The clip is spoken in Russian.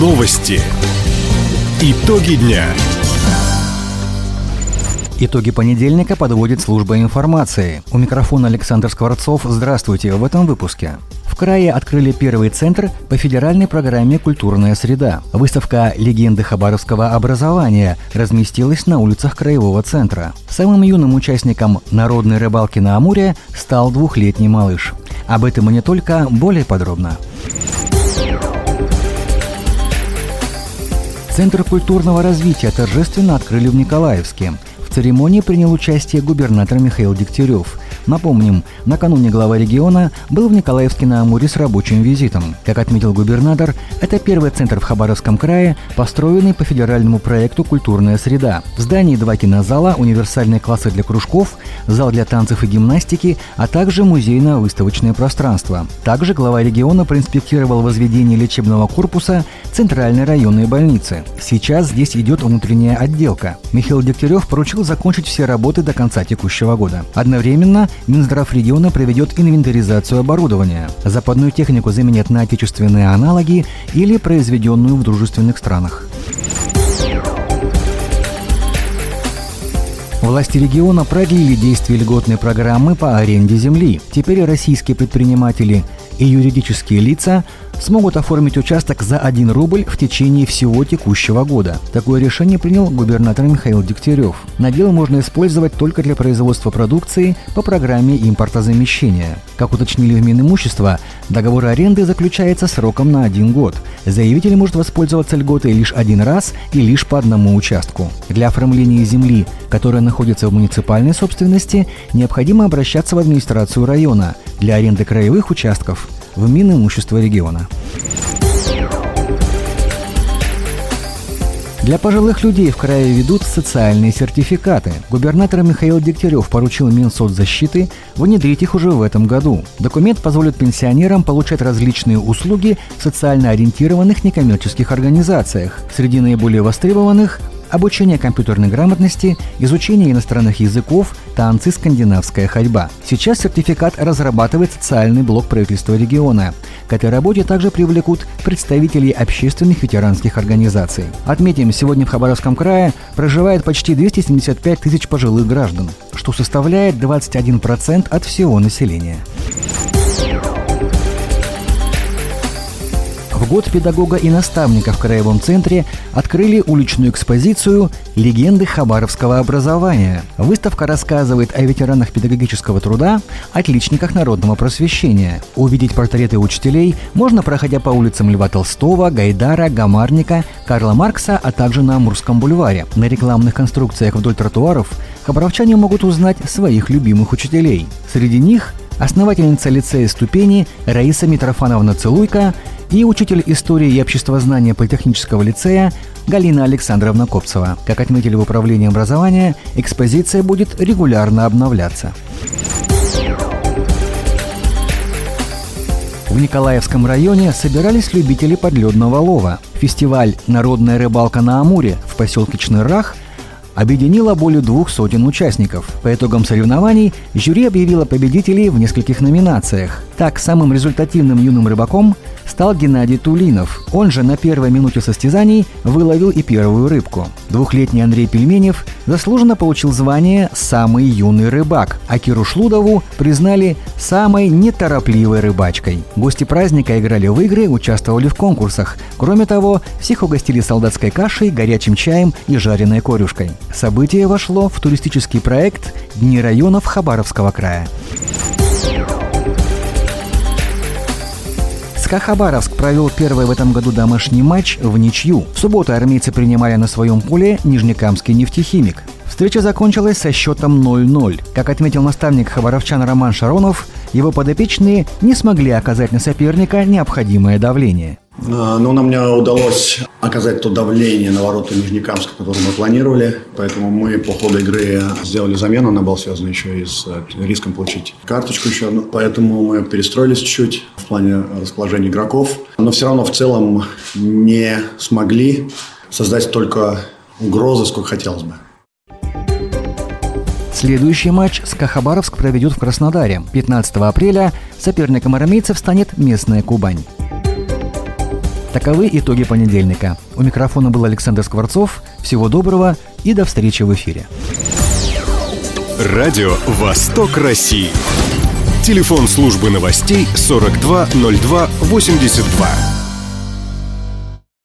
Новости. Итоги дня. Итоги понедельника подводит служба информации. У микрофона Александр Скворцов. Здравствуйте в этом выпуске. В крае открыли первый центр по федеральной программе «Культурная среда». Выставка «Легенды хабаровского образования» разместилась на улицах краевого центра. Самым юным участником народной рыбалки на Амуре стал двухлетний малыш. Об этом и не только, более подробно. Центр культурного развития торжественно открыли в Николаевске. В церемонии принял участие губернатор Михаил Дегтярев. Напомним, накануне глава региона был в Николаевске на Амуре с рабочим визитом. Как отметил губернатор, это первый центр в Хабаровском крае, построенный по федеральному проекту «Культурная среда». В здании два кинозала, универсальные классы для кружков, зал для танцев и гимнастики, а также музейно-выставочное пространство. Также глава региона проинспектировал возведение лечебного корпуса Центральной районной больницы. Сейчас здесь идет внутренняя отделка. Михаил Дегтярев поручил закончить все работы до конца текущего года. Одновременно Минздрав региона проведет инвентаризацию оборудования. Западную технику заменят на отечественные аналоги или произведенную в дружественных странах. Власти региона продлили действие льготной программы по аренде земли. Теперь российские предприниматели и юридические лица смогут оформить участок за 1 рубль в течение всего текущего года. Такое решение принял губернатор Михаил Дегтярев. Надел можно использовать только для производства продукции по программе импортозамещения. Как уточнили в Минимущество, договор аренды заключается сроком на один год. Заявитель может воспользоваться льготой лишь один раз и лишь по одному участку. Для оформления земли, которая находится в муниципальной собственности, необходимо обращаться в администрацию района для аренды краевых участков в Минимущество региона. Для пожилых людей в крае ведут социальные сертификаты. Губернатор Михаил Дегтярев поручил Минсоцзащиты внедрить их уже в этом году. Документ позволит пенсионерам получать различные услуги в социально ориентированных некоммерческих организациях. Среди наиболее востребованных обучение компьютерной грамотности, изучение иностранных языков, танцы, скандинавская ходьба. Сейчас сертификат разрабатывает социальный блок правительства региона. К этой работе также привлекут представителей общественных ветеранских организаций. Отметим, сегодня в Хабаровском крае проживает почти 275 тысяч пожилых граждан, что составляет 21% от всего населения. Год педагога и наставника в Краевом центре открыли уличную экспозицию «Легенды хабаровского образования». Выставка рассказывает о ветеранах педагогического труда, отличниках народного просвещения. Увидеть портреты учителей можно, проходя по улицам Льва Толстого, Гайдара, Гамарника, Карла Маркса, а также на Амурском бульваре. На рекламных конструкциях вдоль тротуаров хабаровчане могут узнать своих любимых учителей. Среди них основательница лицея ступени Раиса Митрофановна Целуйка и учитель истории и обществознания Политехнического лицея Галина Александровна Копцева. Как отметили в управлении образования, экспозиция будет регулярно обновляться. В Николаевском районе собирались любители подледного лова. Фестиваль «Народная рыбалка на Амуре» в поселке Чнырах объединила более двух сотен участников. По итогам соревнований жюри объявило победителей в нескольких номинациях. Так, самым результативным юным рыбаком стал Геннадий Тулинов. Он же на первой минуте состязаний выловил и первую рыбку. Двухлетний Андрей Пельменев заслуженно получил звание «Самый юный рыбак», а Киру Шлудову признали самой неторопливой рыбачкой. Гости праздника играли в игры, участвовали в конкурсах. Кроме того, всех угостили солдатской кашей, горячим чаем и жареной корюшкой. Событие вошло в туристический проект «Дни районов Хабаровского края». ЦСКА Хабаровск провел первый в этом году домашний матч в ничью. В субботу армейцы принимали на своем поле Нижнекамский нефтехимик. Встреча закончилась со счетом 0-0. Как отметил наставник хабаровчан Роман Шаронов, его подопечные не смогли оказать на соперника необходимое давление. Ну, нам не удалось оказать то давление на ворота Нижнекамска, которое мы планировали. Поэтому мы по ходу игры сделали замену. Она была связана еще и с э, риском получить карточку еще. Поэтому мы перестроились чуть-чуть в плане расположения игроков. Но все равно в целом не смогли создать столько угрозы, сколько хотелось бы. Следующий матч СКА Хабаровск проведет в Краснодаре. 15 апреля соперником армейцев станет местная Кубань. Таковы итоги понедельника. У микрофона был Александр Скворцов. Всего доброго и до встречи в эфире. Радио «Восток России». Телефон службы новостей 420282.